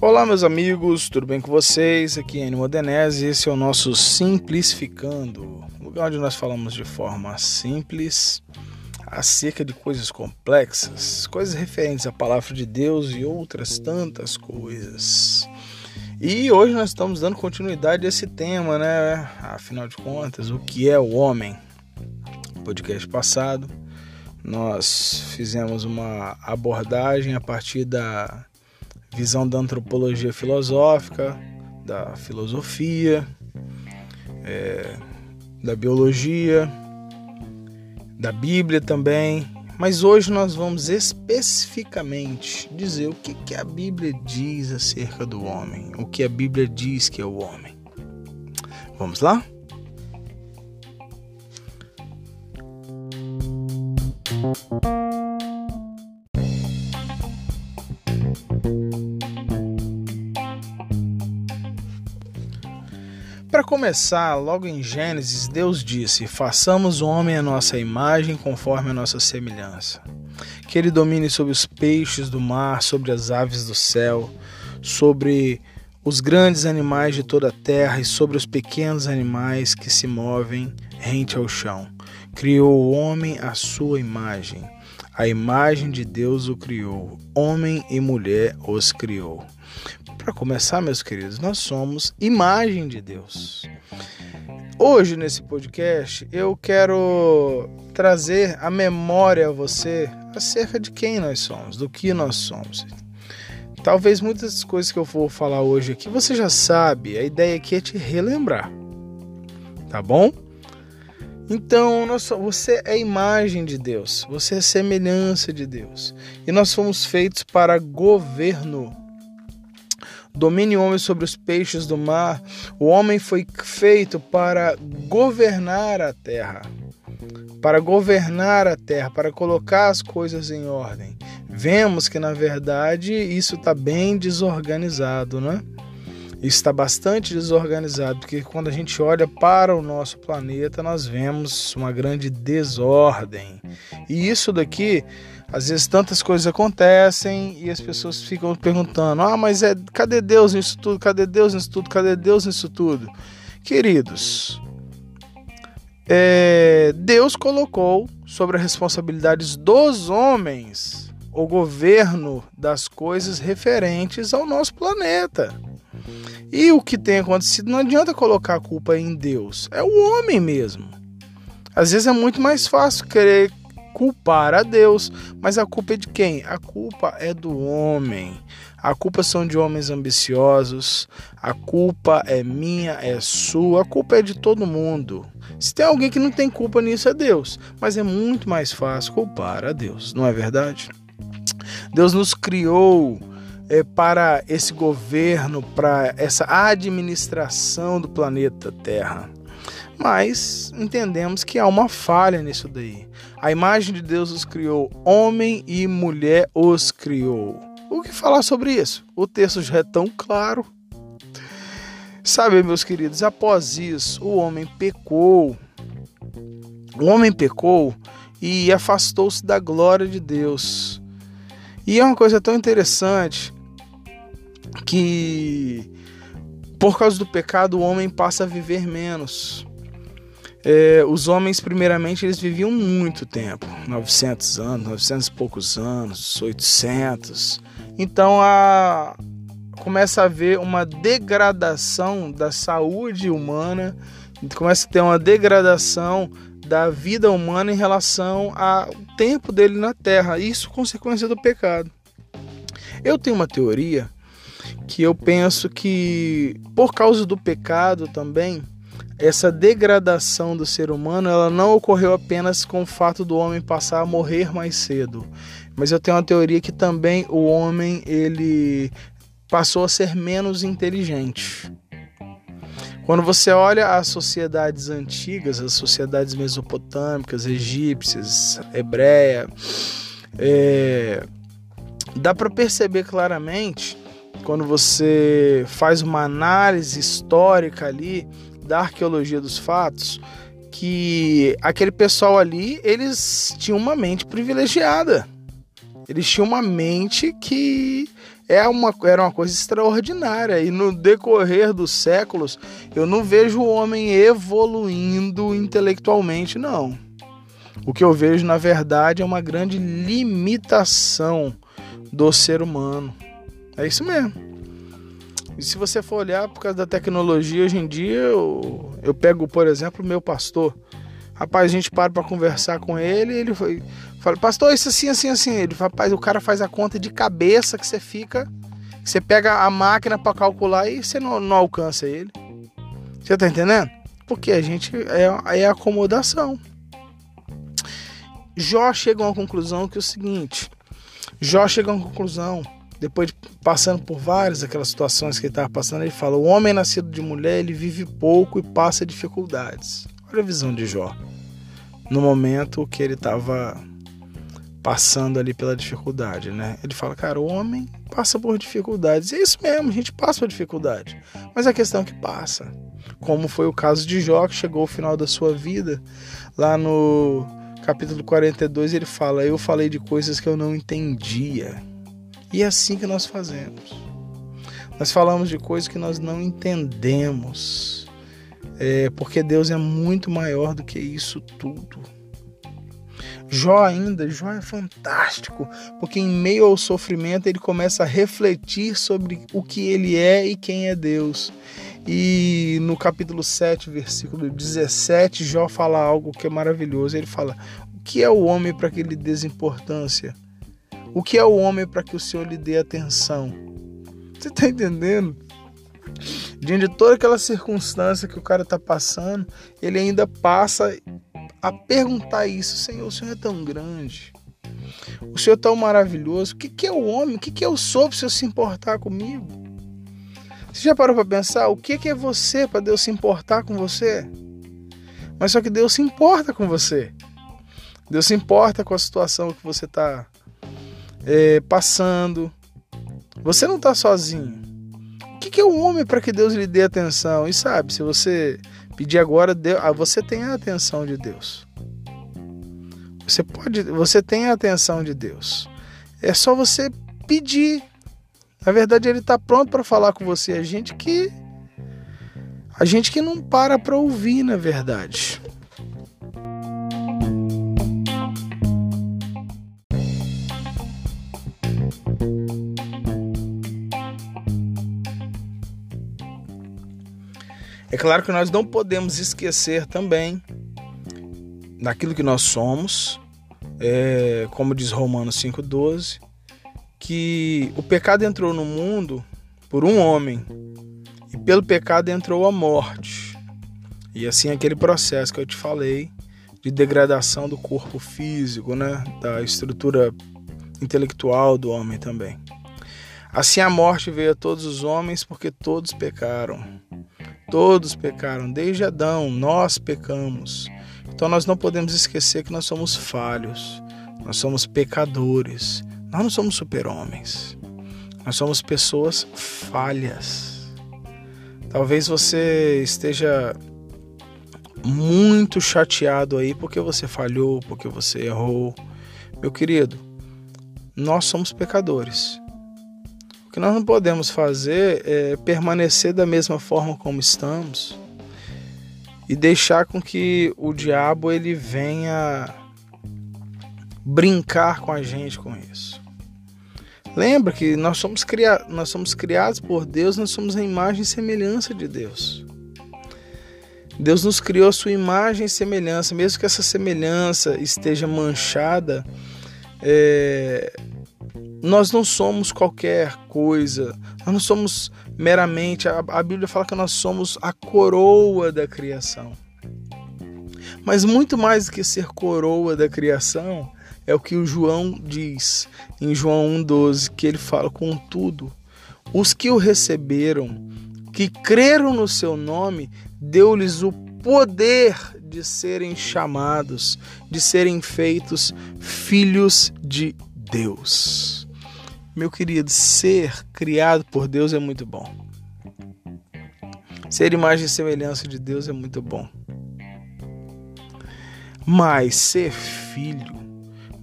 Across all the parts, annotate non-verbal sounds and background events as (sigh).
Olá, meus amigos, tudo bem com vocês? Aqui é Enio Modenese e esse é o nosso Simplificando, lugar onde nós falamos de forma simples acerca de coisas complexas, coisas referentes à palavra de Deus e outras tantas coisas. E hoje nós estamos dando continuidade a esse tema, né? Afinal de contas, o que é o homem? Podcast passado, nós fizemos uma abordagem a partir da visão da antropologia filosófica, da filosofia, é, da biologia, da Bíblia também. Mas hoje nós vamos especificamente dizer o que, que a Bíblia diz acerca do homem, o que a Bíblia diz que é o homem. Vamos lá? Para começar, logo em Gênesis, Deus disse: Façamos o homem a nossa imagem, conforme a nossa semelhança. Que ele domine sobre os peixes do mar, sobre as aves do céu, sobre os grandes animais de toda a terra e sobre os pequenos animais que se movem rente ao chão. Criou o homem à sua imagem. A imagem de Deus o criou. Homem e mulher os criou. Para começar, meus queridos, nós somos imagem de Deus. Hoje, nesse podcast, eu quero trazer a memória a você acerca de quem nós somos, do que nós somos. Talvez muitas coisas que eu vou falar hoje aqui você já sabe, a ideia aqui é te relembrar, tá bom? Então, nós, você é imagem de Deus, você é semelhança de Deus. E nós fomos feitos para governo. Domine o homem sobre os peixes do mar. O homem foi feito para governar a terra. Para governar a terra, para colocar as coisas em ordem. Vemos que, na verdade, isso está bem desorganizado, né? Está bastante desorganizado, porque quando a gente olha para o nosso planeta, nós vemos uma grande desordem. E isso daqui, às vezes tantas coisas acontecem e as pessoas ficam perguntando: "Ah, mas é cadê Deus nisso tudo? Cadê Deus nisso tudo? Cadê Deus nisso tudo?" Queridos, é, Deus colocou sobre as responsabilidades dos homens o governo das coisas referentes ao nosso planeta. E o que tem acontecido não adianta colocar a culpa em Deus, é o homem mesmo. Às vezes é muito mais fácil querer culpar a Deus, mas a culpa é de quem? A culpa é do homem. A culpa são de homens ambiciosos. A culpa é minha, é sua. A culpa é de todo mundo. Se tem alguém que não tem culpa nisso é Deus, mas é muito mais fácil culpar a Deus, não é verdade? Deus nos criou é, para esse governo, para essa administração do planeta Terra. Mas entendemos que há uma falha nisso daí. A imagem de Deus os criou, homem e mulher os criou. O que falar sobre isso? O texto já é tão claro. Sabe, meus queridos, após isso, o homem pecou. O homem pecou e afastou-se da glória de Deus. E é uma coisa tão interessante que por causa do pecado o homem passa a viver menos. É, os homens, primeiramente, eles viviam muito tempo 900 anos, 900 e poucos anos, 800. Então a, começa a haver uma degradação da saúde humana, começa a ter uma degradação da vida humana em relação ao tempo dele na Terra. Isso consequência do pecado. Eu tenho uma teoria que eu penso que por causa do pecado também essa degradação do ser humano ela não ocorreu apenas com o fato do homem passar a morrer mais cedo, mas eu tenho uma teoria que também o homem ele passou a ser menos inteligente. Quando você olha as sociedades antigas, as sociedades mesopotâmicas, egípcias, hebreia, é, dá para perceber claramente quando você faz uma análise histórica ali da arqueologia dos fatos, que aquele pessoal ali, eles tinham uma mente privilegiada. Eles tinham uma mente que é uma, era uma coisa extraordinária. E no decorrer dos séculos, eu não vejo o homem evoluindo intelectualmente, não. O que eu vejo, na verdade, é uma grande limitação do ser humano. É isso mesmo. E se você for olhar por causa da tecnologia, hoje em dia, eu, eu pego, por exemplo, o meu pastor. Rapaz, a gente para para conversar com ele, ele foi, fala, pastor, isso assim, assim, assim. Ele fala, rapaz, o cara faz a conta de cabeça que você fica, que você pega a máquina para calcular e você não, não alcança ele. Você tá entendendo? Porque a gente é, é acomodação. Jó chega a uma conclusão que é o seguinte: Jó chega a uma conclusão, depois de passando por várias aquelas situações que ele estava passando, ele fala: O homem nascido de mulher, ele vive pouco e passa dificuldades. Olha a visão de Jó. No momento que ele estava passando ali pela dificuldade, né? Ele fala, cara, o homem passa por dificuldades. E é isso mesmo, a gente passa por dificuldade. Mas a questão é que passa. Como foi o caso de Jó, que chegou ao final da sua vida, lá no capítulo 42, ele fala: Eu falei de coisas que eu não entendia. E é assim que nós fazemos. Nós falamos de coisas que nós não entendemos. É, porque Deus é muito maior do que isso tudo. Jó ainda, Jó é fantástico, porque em meio ao sofrimento ele começa a refletir sobre o que ele é e quem é Deus. E no capítulo 7, versículo 17, Jó fala algo que é maravilhoso. Ele fala: O que é o homem para que lhe dê importância? O que é o homem para que o Senhor lhe dê atenção? Você está entendendo? Diante de toda aquela circunstância que o cara está passando, ele ainda passa a perguntar isso: Senhor, o Senhor é tão grande. O Senhor é tão maravilhoso. O que, que é o homem? O que, que eu sou para o Senhor se importar comigo? Você já parou para pensar o que é você para Deus se importar com você? Mas só que Deus se importa com você. Deus se importa com a situação que você está é, passando. Você não está sozinho. O que é o um homem para que Deus lhe dê atenção? E sabe, se você pedir agora, ah, você tem a atenção de Deus. Você pode, você tem a atenção de Deus. É só você pedir. Na verdade, ele está pronto para falar com você. A gente que a gente que não para para ouvir, na verdade. Claro que nós não podemos esquecer também daquilo que nós somos, é, como diz Romanos 5,12, que o pecado entrou no mundo por um homem e pelo pecado entrou a morte. E assim aquele processo que eu te falei de degradação do corpo físico, né, da estrutura intelectual do homem também. Assim a morte veio a todos os homens porque todos pecaram. Todos pecaram, desde Adão, nós pecamos. Então nós não podemos esquecer que nós somos falhos, nós somos pecadores. Nós não somos super-homens. Nós somos pessoas falhas. Talvez você esteja muito chateado aí porque você falhou, porque você errou. Meu querido, nós somos pecadores. Que nós não podemos fazer é permanecer da mesma forma como estamos e deixar com que o diabo ele venha brincar com a gente com isso. Lembra que nós somos, cria... nós somos criados por Deus, nós somos a imagem e semelhança de Deus. Deus nos criou sua imagem e semelhança, mesmo que essa semelhança esteja manchada, é... nós não somos qualquer coisa, nós não somos meramente. A, a Bíblia fala que nós somos a coroa da criação. Mas muito mais do que ser coroa da criação, é o que o João diz em João 1,12, que ele fala: Contudo, os que o receberam, que creram no seu nome, deu-lhes o poder de serem chamados, de serem feitos filhos de Deus. Meu querido, ser criado por Deus é muito bom. Ser imagem e semelhança de Deus é muito bom. Mas ser filho,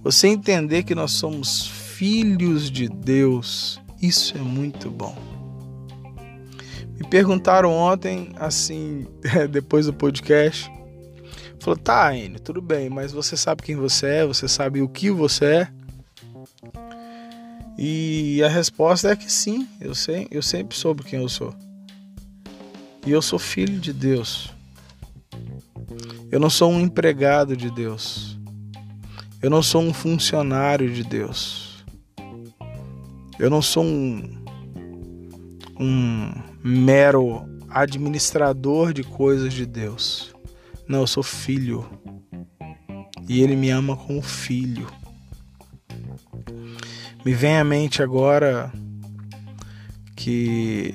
você entender que nós somos filhos de Deus, isso é muito bom. Me perguntaram ontem, assim, (laughs) depois do podcast, falou: "Tá, Enio, tudo bem, mas você sabe quem você é? Você sabe o que você é?" E a resposta é que sim, eu sei, eu sempre soube quem eu sou. E eu sou filho de Deus. Eu não sou um empregado de Deus. Eu não sou um funcionário de Deus. Eu não sou um, um mero administrador de coisas de Deus. Não, eu sou filho. E Ele me ama como filho. Me vem à mente agora que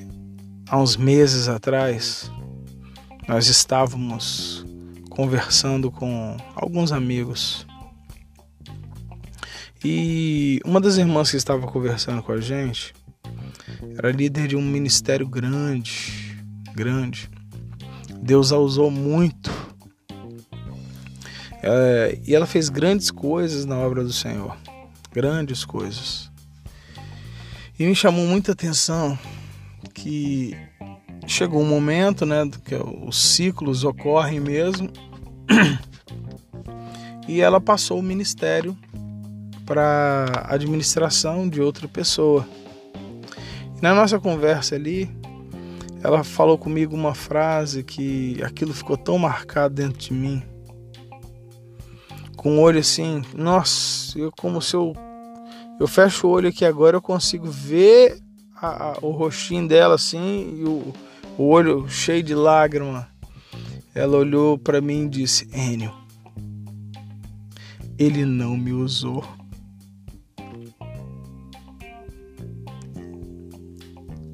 há uns meses atrás nós estávamos conversando com alguns amigos. E uma das irmãs que estava conversando com a gente era líder de um ministério grande, grande. Deus a usou muito. É, e ela fez grandes coisas na obra do Senhor, grandes coisas. E me chamou muita atenção que chegou um momento, né, que os ciclos ocorrem mesmo, (clears throat) e ela passou o ministério para administração de outra pessoa. Na nossa conversa ali, ela falou comigo uma frase que aquilo ficou tão marcado dentro de mim. Com o olho assim, nossa, eu como se eu eu fecho o olho aqui agora eu consigo ver a, a, o rostinho dela assim e o, o olho cheio de lágrima. Ela olhou para mim e disse: Enio, ele não me usou.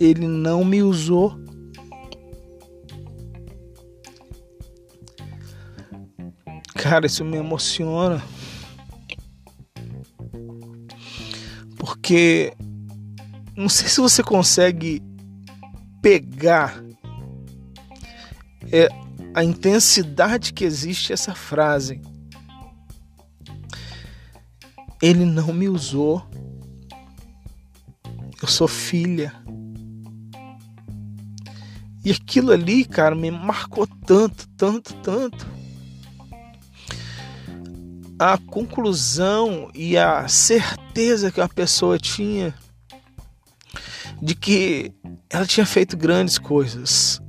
Ele não me usou. Cara, isso me emociona. Porque não sei se você consegue pegar é, a intensidade que existe essa frase. Ele não me usou. Eu sou filha. E aquilo ali, cara, me marcou tanto, tanto, tanto. A conclusão e a certeza que a pessoa tinha de que ela tinha feito grandes coisas.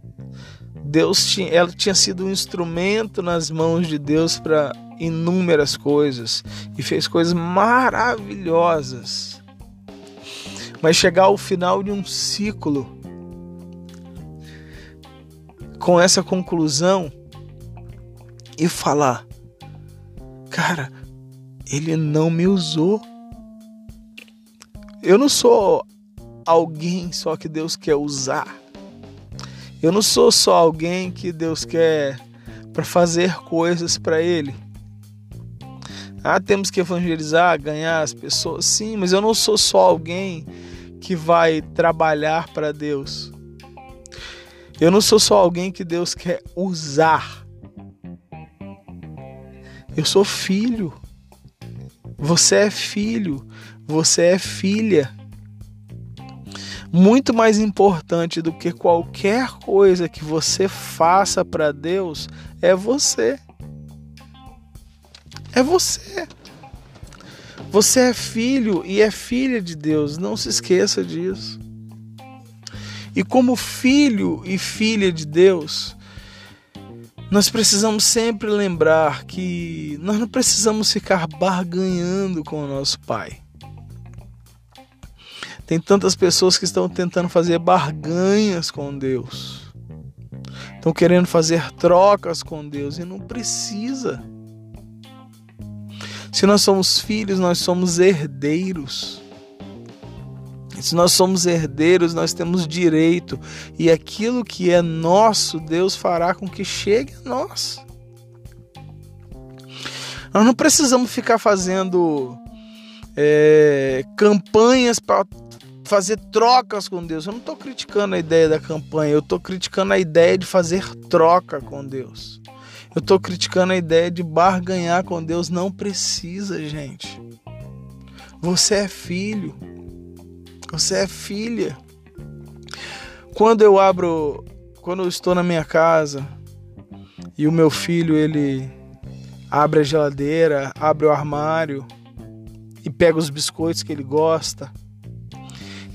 Deus tinha, ela tinha sido um instrumento nas mãos de Deus para inúmeras coisas e fez coisas maravilhosas. Mas chegar ao final de um ciclo com essa conclusão e falar: Cara, ele não me usou. Eu não sou alguém só que Deus quer usar. Eu não sou só alguém que Deus quer para fazer coisas para Ele. Ah, temos que evangelizar, ganhar as pessoas. Sim, mas eu não sou só alguém que vai trabalhar para Deus. Eu não sou só alguém que Deus quer usar. Eu sou filho. Você é filho. Você é filha. Muito mais importante do que qualquer coisa que você faça para Deus é você. É você. Você é filho e é filha de Deus. Não se esqueça disso. E como filho e filha de Deus, nós precisamos sempre lembrar que nós não precisamos ficar barganhando com o nosso Pai. Tem tantas pessoas que estão tentando fazer barganhas com Deus. Estão querendo fazer trocas com Deus e não precisa. Se nós somos filhos, nós somos herdeiros. Se nós somos herdeiros, nós temos direito, e aquilo que é nosso, Deus fará com que chegue a nós. Nós não precisamos ficar fazendo é, campanhas para fazer trocas com Deus. Eu não estou criticando a ideia da campanha, eu estou criticando a ideia de fazer troca com Deus. Eu estou criticando a ideia de barganhar com Deus. Não precisa, gente. Você é filho. Você é filha. Quando eu abro, quando eu estou na minha casa e o meu filho ele abre a geladeira, abre o armário e pega os biscoitos que ele gosta.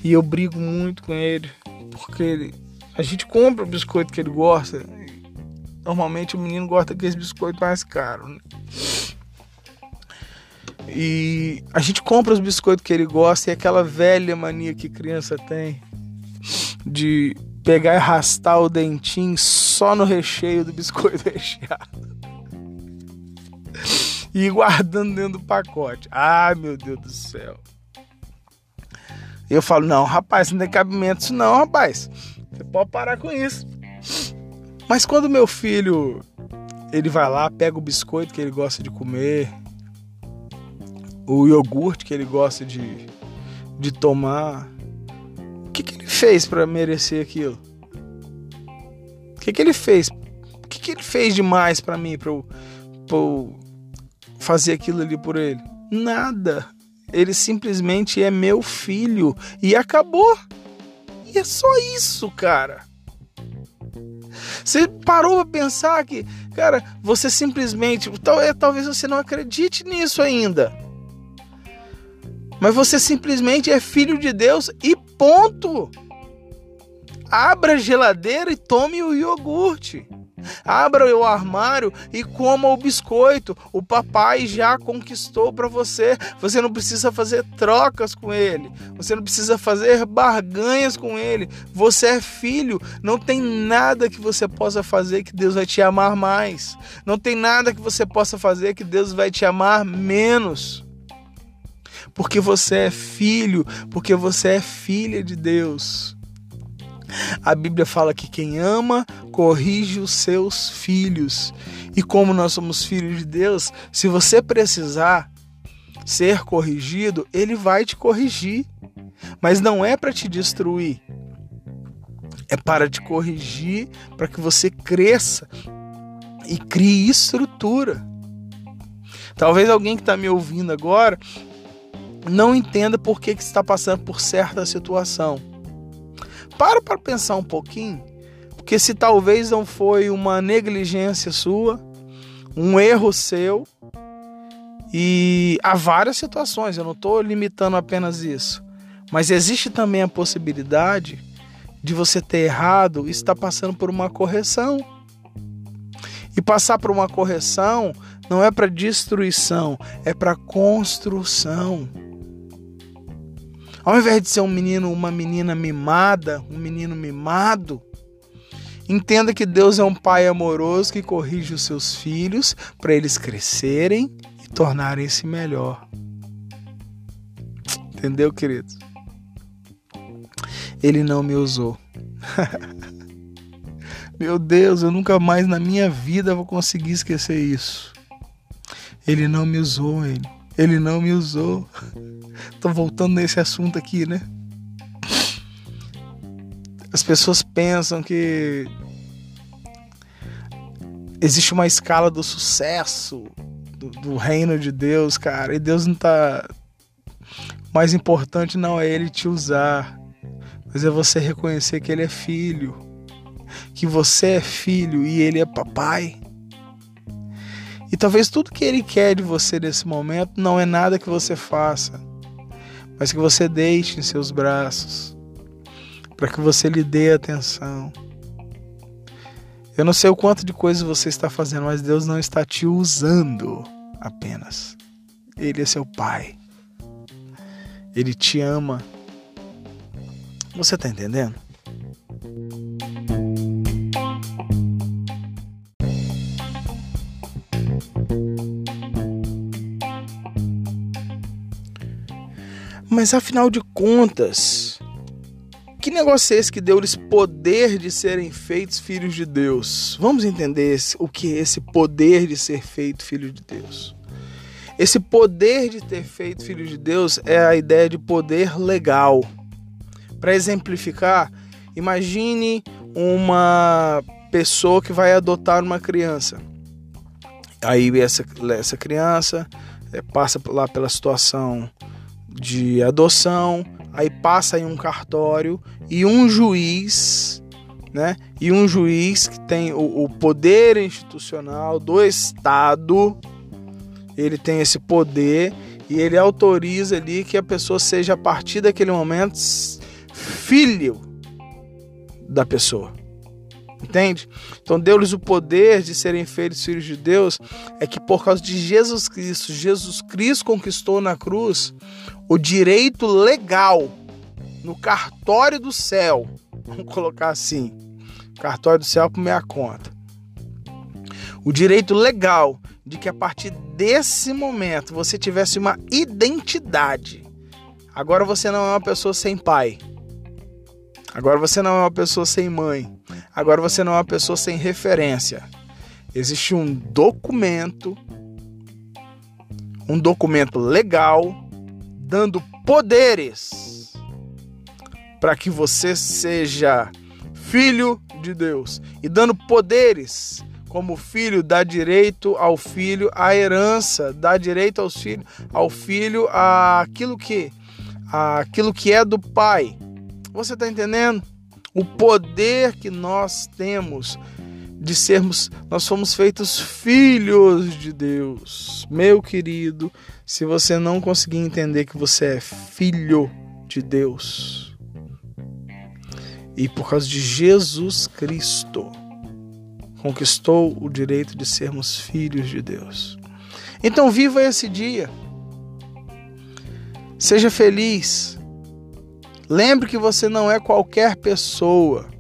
E eu brigo muito com ele, porque ele, a gente compra o biscoito que ele gosta. Normalmente o menino gosta daqueles biscoitos mais caros. Né? E a gente compra os biscoitos que ele gosta e aquela velha mania que criança tem de pegar e arrastar o dentinho só no recheio do biscoito (laughs) recheado e guardando dentro do pacote. Ai, meu Deus do céu. Eu falo, não, rapaz, não tem cabimento isso não, rapaz. Você pode parar com isso. Mas quando meu filho, ele vai lá, pega o biscoito que ele gosta de comer, o iogurte que ele gosta de, de tomar, o que, que ele fez para merecer aquilo? O que, que ele fez? O que, que ele fez demais para mim, para eu, pra eu fazer aquilo ali por ele? Nada. Ele simplesmente é meu filho e acabou. E é só isso, cara. Você parou a pensar que, cara, você simplesmente, é, talvez você não acredite nisso ainda. Mas você simplesmente é filho de Deus e ponto. Abra a geladeira e tome o iogurte. Abra o armário e coma o biscoito. O papai já conquistou para você. Você não precisa fazer trocas com ele. Você não precisa fazer barganhas com ele. Você é filho. Não tem nada que você possa fazer que Deus vai te amar mais. Não tem nada que você possa fazer que Deus vai te amar menos. Porque você é filho, porque você é filha de Deus. A Bíblia fala que quem ama corrige os seus filhos. E como nós somos filhos de Deus, se você precisar ser corrigido, ele vai te corrigir. Mas não é para te destruir. É para te corrigir, para que você cresça e crie estrutura. Talvez alguém que está me ouvindo agora não entenda por que, que está passando por certa situação. Para para pensar um pouquinho, porque se talvez não foi uma negligência sua, um erro seu, e há várias situações, eu não estou limitando apenas isso, mas existe também a possibilidade de você ter errado e estar passando por uma correção. E passar por uma correção não é para destruição, é para construção. Ao invés de ser um menino, uma menina mimada, um menino mimado, entenda que Deus é um pai amoroso que corrige os seus filhos para eles crescerem e tornarem-se melhor. Entendeu, queridos? Ele não me usou. (laughs) Meu Deus, eu nunca mais na minha vida vou conseguir esquecer isso. Ele não me usou, ele. Ele não me usou. Tô voltando nesse assunto aqui, né? As pessoas pensam que existe uma escala do sucesso do, do, reino de Deus, cara. E Deus não tá. Mais importante não é ele te usar, mas é você reconhecer que ele é filho, que você é filho e ele é papai. E talvez tudo que ele quer de você nesse momento não é nada que você faça, mas que você deixe em seus braços, para que você lhe dê atenção. Eu não sei o quanto de coisas você está fazendo, mas Deus não está te usando apenas. Ele é seu pai. Ele te ama. Você está entendendo? Mas afinal de contas, que negócio é esse que deu-lhes poder de serem feitos filhos de Deus? Vamos entender esse, o que é esse poder de ser feito filho de Deus. Esse poder de ter feito filho de Deus é a ideia de poder legal. Para exemplificar, imagine uma pessoa que vai adotar uma criança. Aí essa, essa criança é, passa lá pela situação de adoção, aí passa em um cartório e um juiz, né? E um juiz que tem o, o poder institucional do Estado, ele tem esse poder e ele autoriza ali que a pessoa seja a partir daquele momento filho da pessoa. Entende? Então deu-lhes o poder de serem feitos filhos de Deus, é que por causa de Jesus Cristo, Jesus Cristo conquistou na cruz o direito legal no cartório do céu. Vamos colocar assim: cartório do céu por minha conta. O direito legal de que a partir desse momento você tivesse uma identidade. Agora você não é uma pessoa sem pai. Agora você não é uma pessoa sem mãe. Agora você não é uma pessoa sem referência. Existe um documento, um documento legal, dando poderes para que você seja filho de Deus e dando poderes como filho dá direito ao filho a herança, dá direito aos filhos, ao filho aquilo que aquilo que é do pai. Você está entendendo? O poder que nós temos de sermos, nós somos feitos filhos de Deus. Meu querido, se você não conseguir entender que você é filho de Deus, e por causa de Jesus Cristo, conquistou o direito de sermos filhos de Deus. Então, viva esse dia. Seja feliz. Lembre que você não é qualquer pessoa.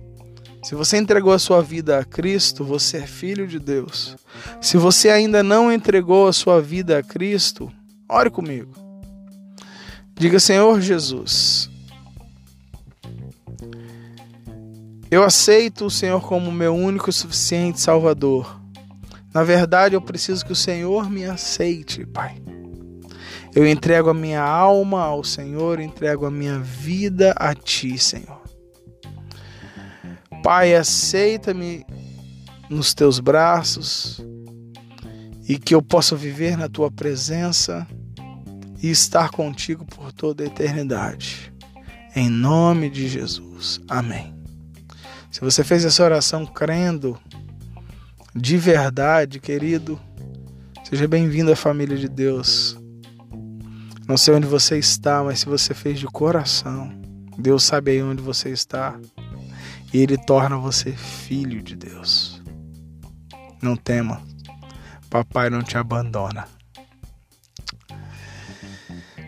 Se você entregou a sua vida a Cristo, você é filho de Deus. Se você ainda não entregou a sua vida a Cristo, ore comigo. Diga, Senhor Jesus, eu aceito o Senhor como meu único e suficiente Salvador. Na verdade, eu preciso que o Senhor me aceite, Pai. Eu entrego a minha alma ao Senhor, entrego a minha vida a Ti, Senhor. Pai, aceita-me nos Teus braços e que eu possa viver na Tua presença e estar contigo por toda a eternidade. Em nome de Jesus. Amém. Se você fez essa oração crendo de verdade, querido, seja bem-vindo à família de Deus. Não sei onde você está, mas se você fez de coração, Deus sabe aí onde você está. E Ele torna você filho de Deus. Não tema, papai não te abandona.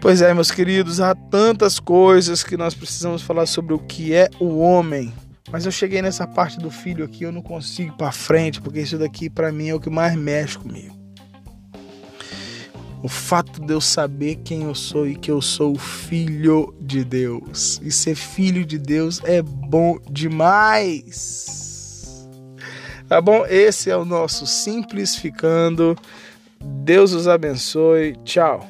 Pois é, meus queridos, há tantas coisas que nós precisamos falar sobre o que é o homem. Mas eu cheguei nessa parte do filho aqui, eu não consigo ir para frente, porque isso daqui para mim é o que mais mexe comigo. O fato de eu saber quem eu sou e que eu sou filho de Deus. E ser filho de Deus é bom demais. Tá bom? Esse é o nosso Simplificando. Deus os abençoe. Tchau.